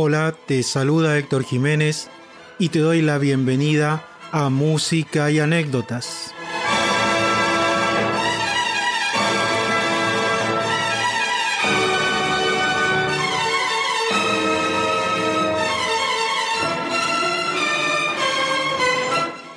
Hola, te saluda Héctor Jiménez y te doy la bienvenida a Música y Anécdotas.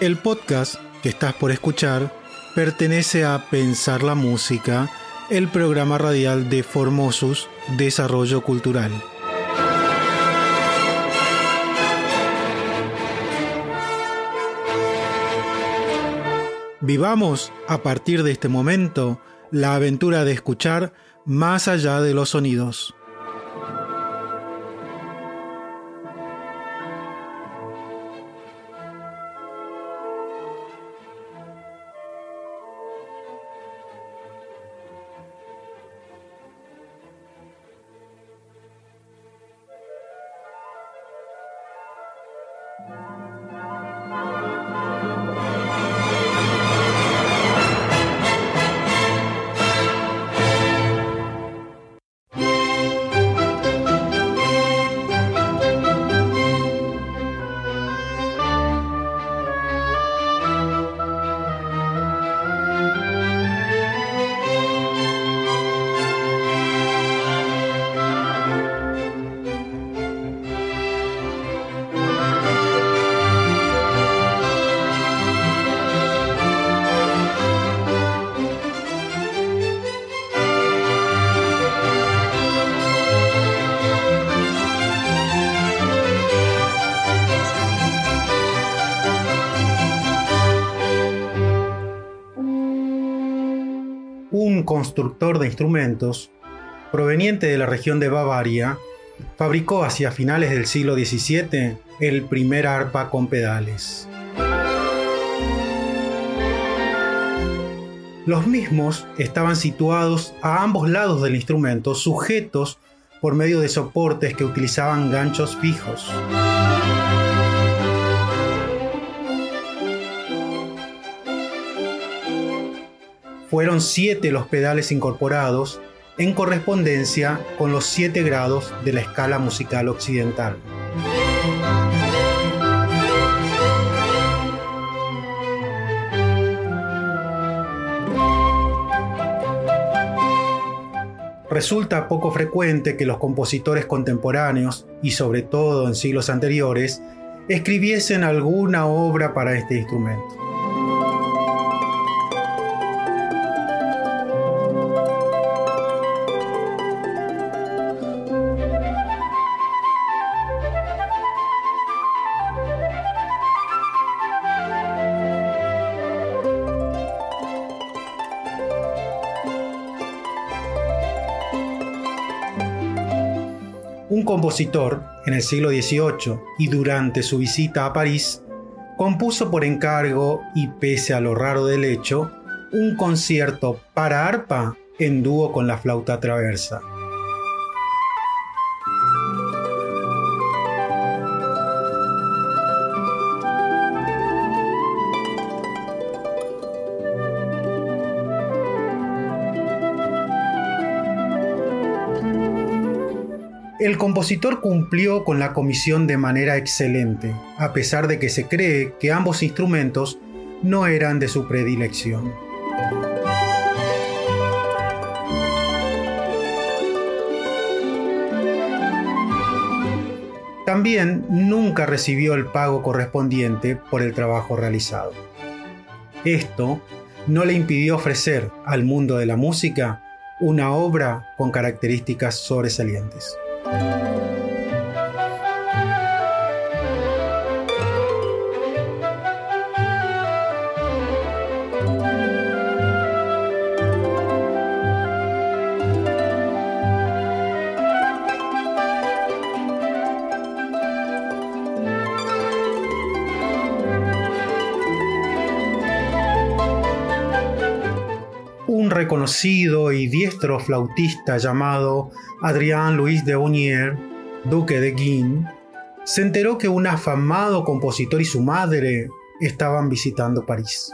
El podcast que estás por escuchar pertenece a Pensar la Música, el programa radial de Formosus Desarrollo Cultural. Vivamos a partir de este momento la aventura de escuchar más allá de los sonidos. Constructor de instrumentos, proveniente de la región de Bavaria, fabricó hacia finales del siglo XVII el primer arpa con pedales. Los mismos estaban situados a ambos lados del instrumento, sujetos por medio de soportes que utilizaban ganchos fijos. Fueron siete los pedales incorporados en correspondencia con los siete grados de la escala musical occidental. Resulta poco frecuente que los compositores contemporáneos, y sobre todo en siglos anteriores, escribiesen alguna obra para este instrumento. Un compositor, en el siglo XVIII y durante su visita a París, compuso por encargo y pese a lo raro del hecho, un concierto para arpa en dúo con la flauta traversa. El compositor cumplió con la comisión de manera excelente, a pesar de que se cree que ambos instrumentos no eran de su predilección. También nunca recibió el pago correspondiente por el trabajo realizado. Esto no le impidió ofrecer al mundo de la música una obra con características sobresalientes. Thank you. un reconocido y diestro flautista llamado Adrián Luis de Bonnier, duque de Guin, se enteró que un afamado compositor y su madre estaban visitando París.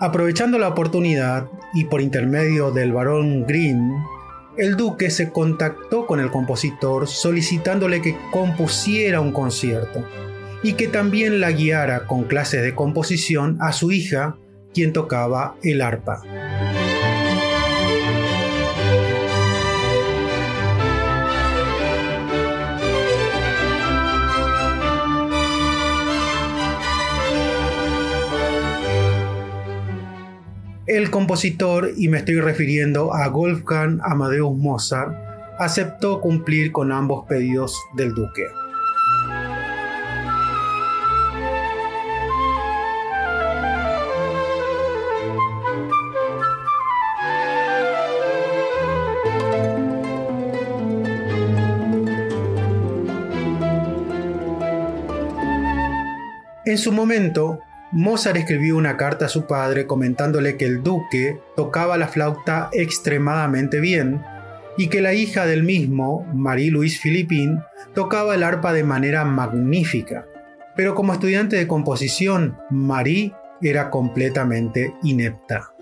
Aprovechando la oportunidad y por intermedio del barón Green, el duque se contactó con el compositor solicitándole que compusiera un concierto y que también la guiara con clases de composición a su hija, quien tocaba el arpa. El compositor, y me estoy refiriendo a Wolfgang Amadeus Mozart, aceptó cumplir con ambos pedidos del duque. En su momento, Mozart escribió una carta a su padre comentándole que el duque tocaba la flauta extremadamente bien y que la hija del mismo, Marie-Louise Philippine, tocaba el arpa de manera magnífica. Pero como estudiante de composición, Marie era completamente inepta.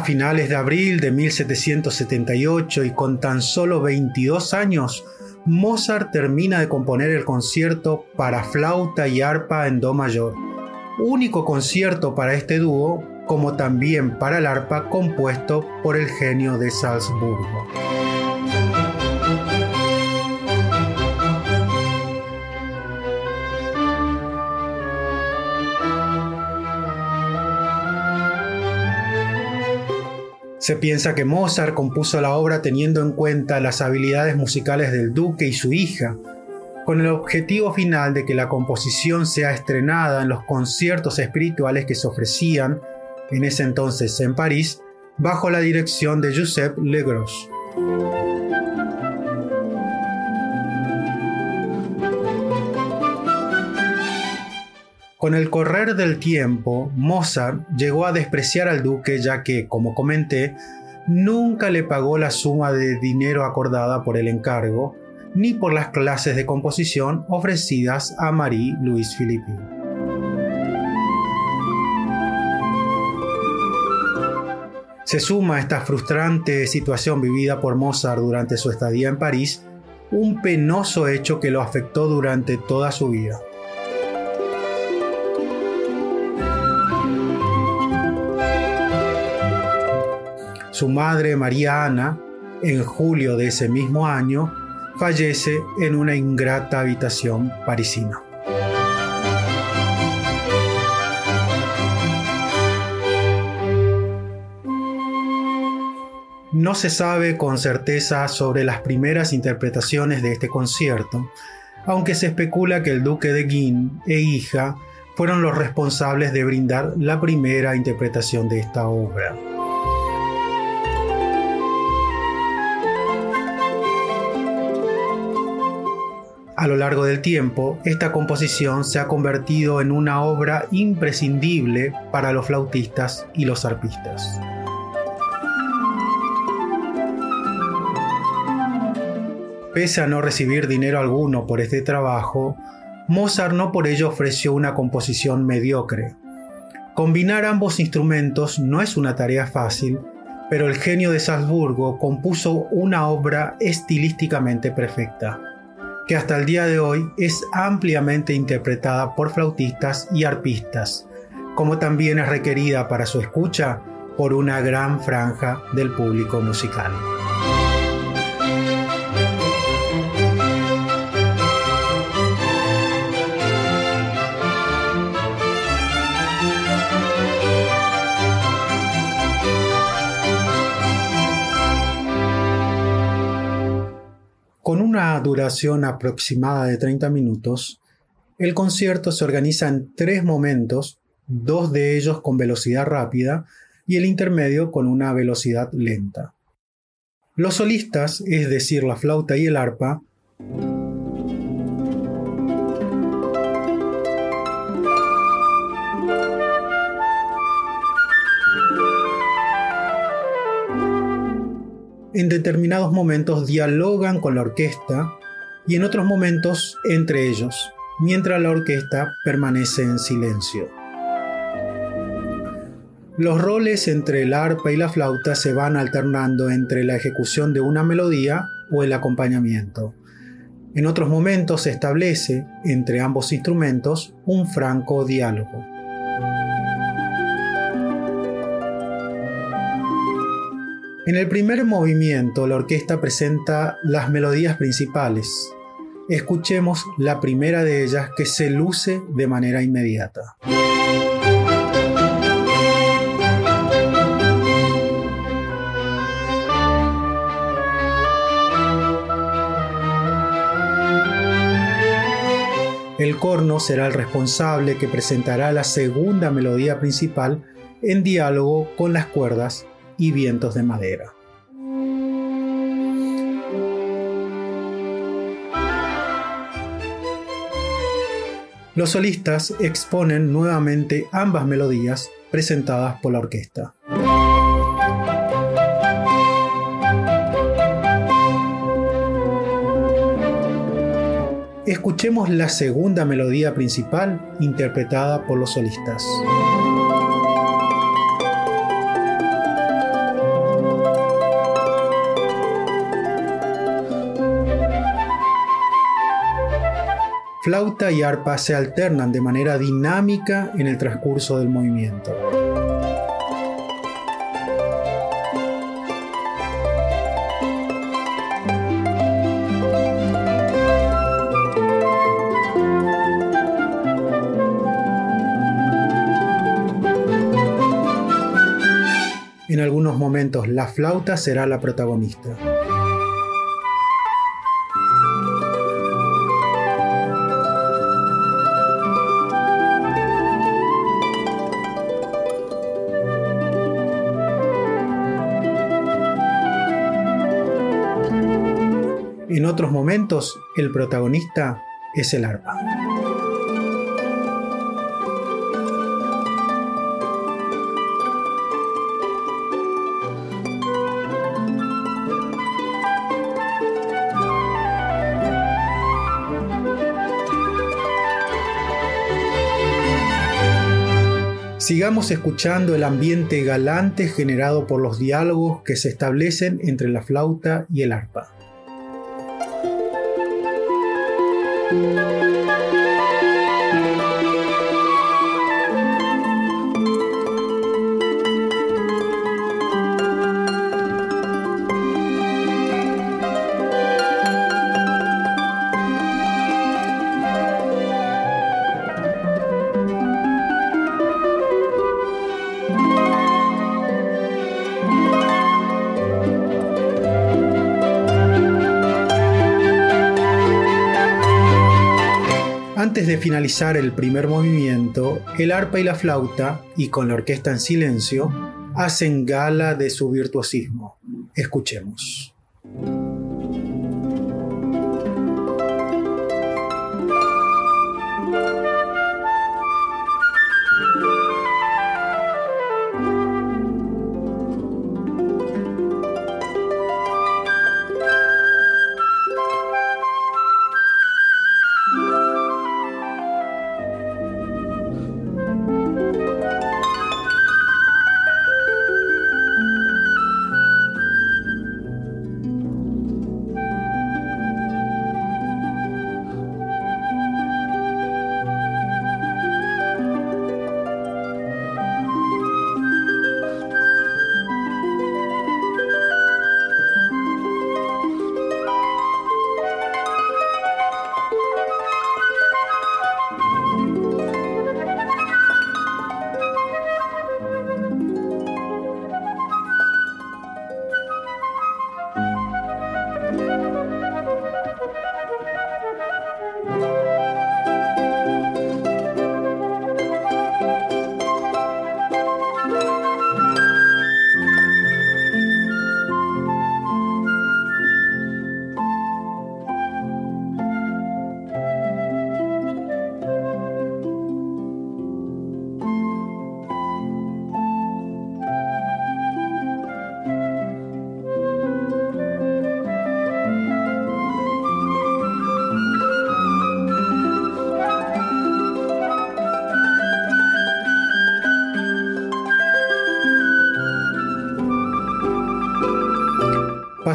A finales de abril de 1778 y con tan solo 22 años, Mozart termina de componer el concierto para flauta y arpa en Do mayor, único concierto para este dúo, como también para el arpa compuesto por el genio de Salzburgo. Se piensa que Mozart compuso la obra teniendo en cuenta las habilidades musicales del duque y su hija, con el objetivo final de que la composición sea estrenada en los conciertos espirituales que se ofrecían en ese entonces en París, bajo la dirección de Giuseppe Legros. Con el correr del tiempo, Mozart llegó a despreciar al duque ya que, como comenté, nunca le pagó la suma de dinero acordada por el encargo, ni por las clases de composición ofrecidas a Marie-Louise Philippe. Se suma a esta frustrante situación vivida por Mozart durante su estadía en París un penoso hecho que lo afectó durante toda su vida. Su madre, María Ana, en julio de ese mismo año, fallece en una ingrata habitación parisina. No se sabe con certeza sobre las primeras interpretaciones de este concierto, aunque se especula que el duque de Guin e hija fueron los responsables de brindar la primera interpretación de esta obra. A lo largo del tiempo, esta composición se ha convertido en una obra imprescindible para los flautistas y los arpistas. Pese a no recibir dinero alguno por este trabajo, Mozart no por ello ofreció una composición mediocre. Combinar ambos instrumentos no es una tarea fácil, pero el genio de Salzburgo compuso una obra estilísticamente perfecta que hasta el día de hoy es ampliamente interpretada por flautistas y arpistas, como también es requerida para su escucha por una gran franja del público musical. Duración aproximada de 30 minutos, el concierto se organiza en tres momentos, dos de ellos con velocidad rápida y el intermedio con una velocidad lenta. Los solistas, es decir, la flauta y el arpa, en determinados momentos dialogan con la orquesta y en otros momentos entre ellos, mientras la orquesta permanece en silencio. Los roles entre el arpa y la flauta se van alternando entre la ejecución de una melodía o el acompañamiento. En otros momentos se establece entre ambos instrumentos un franco diálogo. En el primer movimiento la orquesta presenta las melodías principales. Escuchemos la primera de ellas que se luce de manera inmediata. El corno será el responsable que presentará la segunda melodía principal en diálogo con las cuerdas y vientos de madera. Los solistas exponen nuevamente ambas melodías presentadas por la orquesta. Escuchemos la segunda melodía principal interpretada por los solistas. Flauta y arpa se alternan de manera dinámica en el transcurso del movimiento. En algunos momentos la flauta será la protagonista. Otros momentos, el protagonista es el arpa. Sigamos escuchando el ambiente galante generado por los diálogos que se establecen entre la flauta y el arpa. Thank you. Antes de finalizar el primer movimiento, el arpa y la flauta, y con la orquesta en silencio, hacen gala de su virtuosismo. Escuchemos.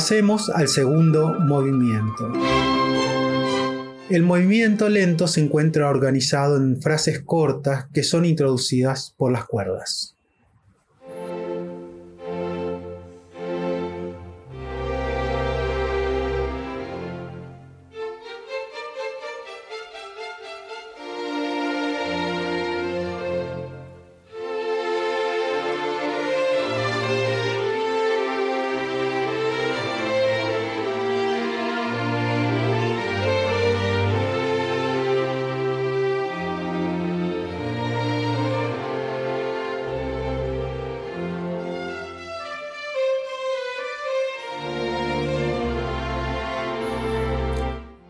Pasemos al segundo movimiento. El movimiento lento se encuentra organizado en frases cortas que son introducidas por las cuerdas.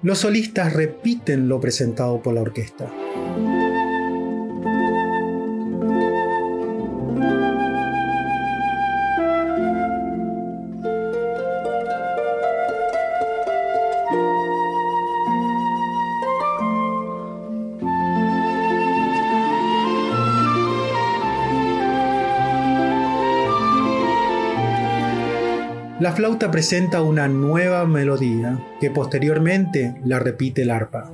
Los solistas repiten lo presentado por la orquesta. La flauta presenta una nueva melodía que posteriormente la repite el arpa.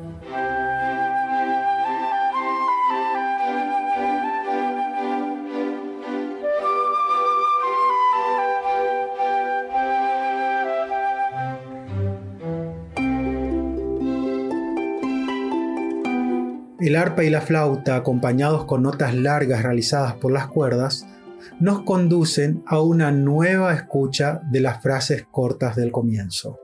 El arpa y la flauta, acompañados con notas largas realizadas por las cuerdas, nos conducen a una nueva escucha de las frases cortas del comienzo.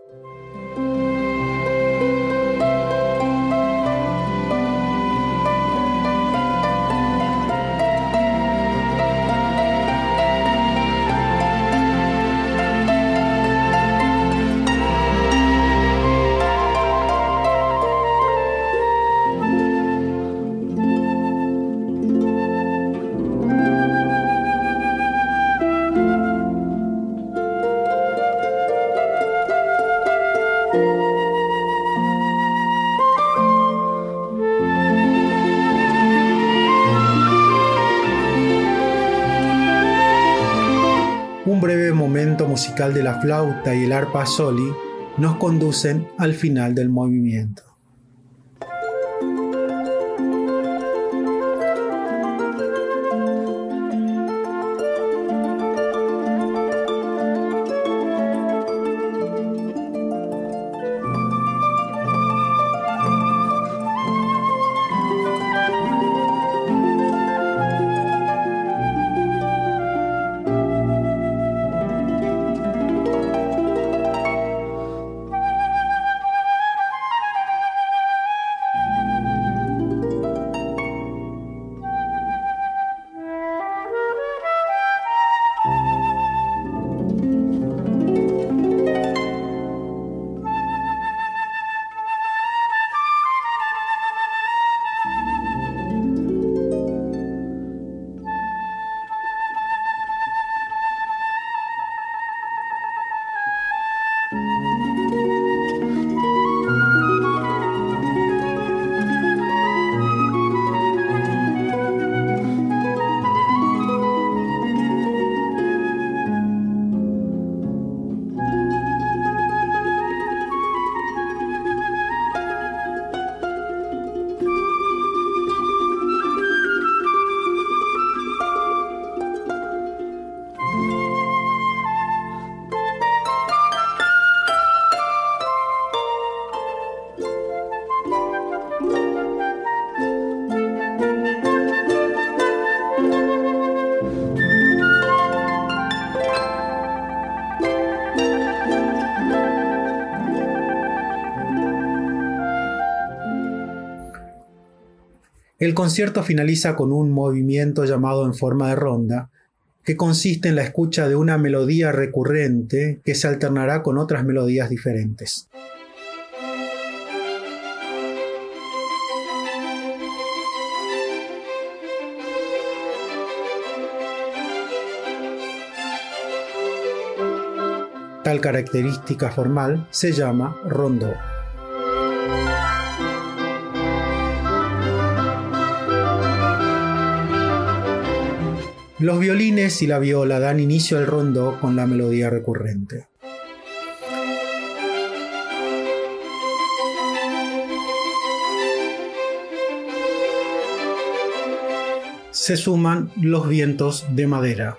De la flauta y el arpa soli nos conducen al final del movimiento. El concierto finaliza con un movimiento llamado en forma de ronda, que consiste en la escucha de una melodía recurrente que se alternará con otras melodías diferentes. Tal característica formal se llama rondó. Los violines y la viola dan inicio al rondo con la melodía recurrente. se suman los vientos de madera.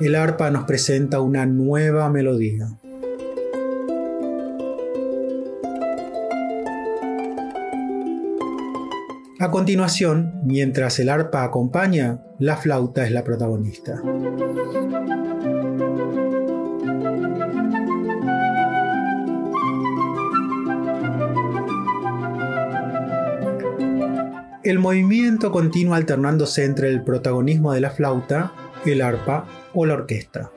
El arpa nos presenta una nueva melodía. A continuación, mientras el arpa acompaña, la flauta es la protagonista. El movimiento continúa alternándose entre el protagonismo de la flauta, el arpa o la orquesta.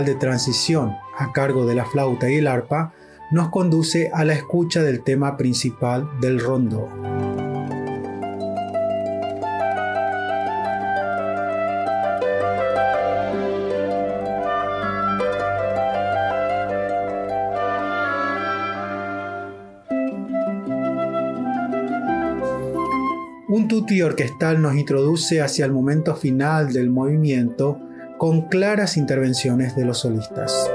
De transición a cargo de la flauta y el arpa nos conduce a la escucha del tema principal del rondo. Un tutti orquestal nos introduce hacia el momento final del movimiento con claras intervenciones de los solistas.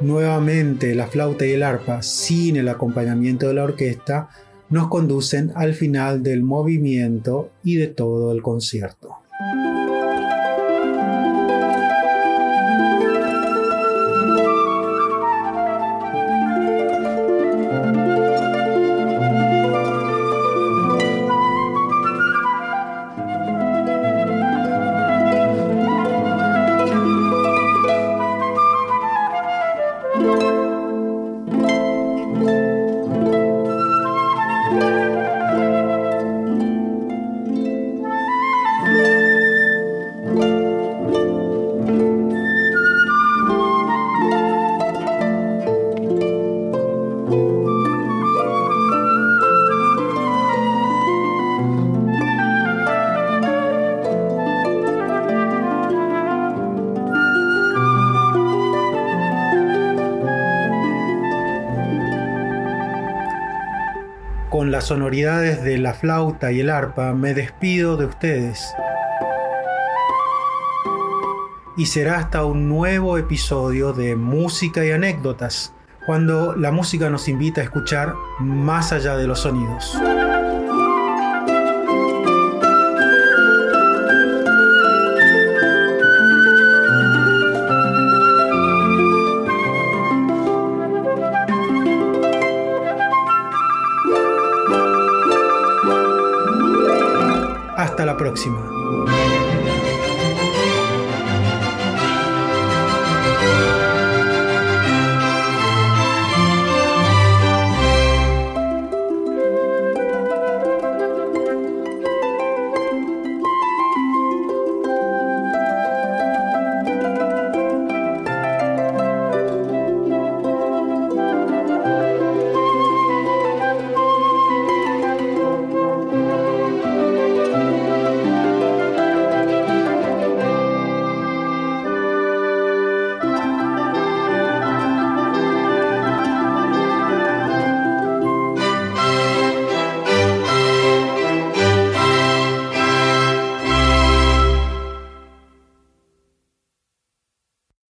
Nuevamente la flauta y el arpa, sin el acompañamiento de la orquesta, nos conducen al final del movimiento y de todo el concierto. Las sonoridades de la flauta y el arpa, me despido de ustedes. Y será hasta un nuevo episodio de Música y Anécdotas, cuando la música nos invita a escuchar más allá de los sonidos.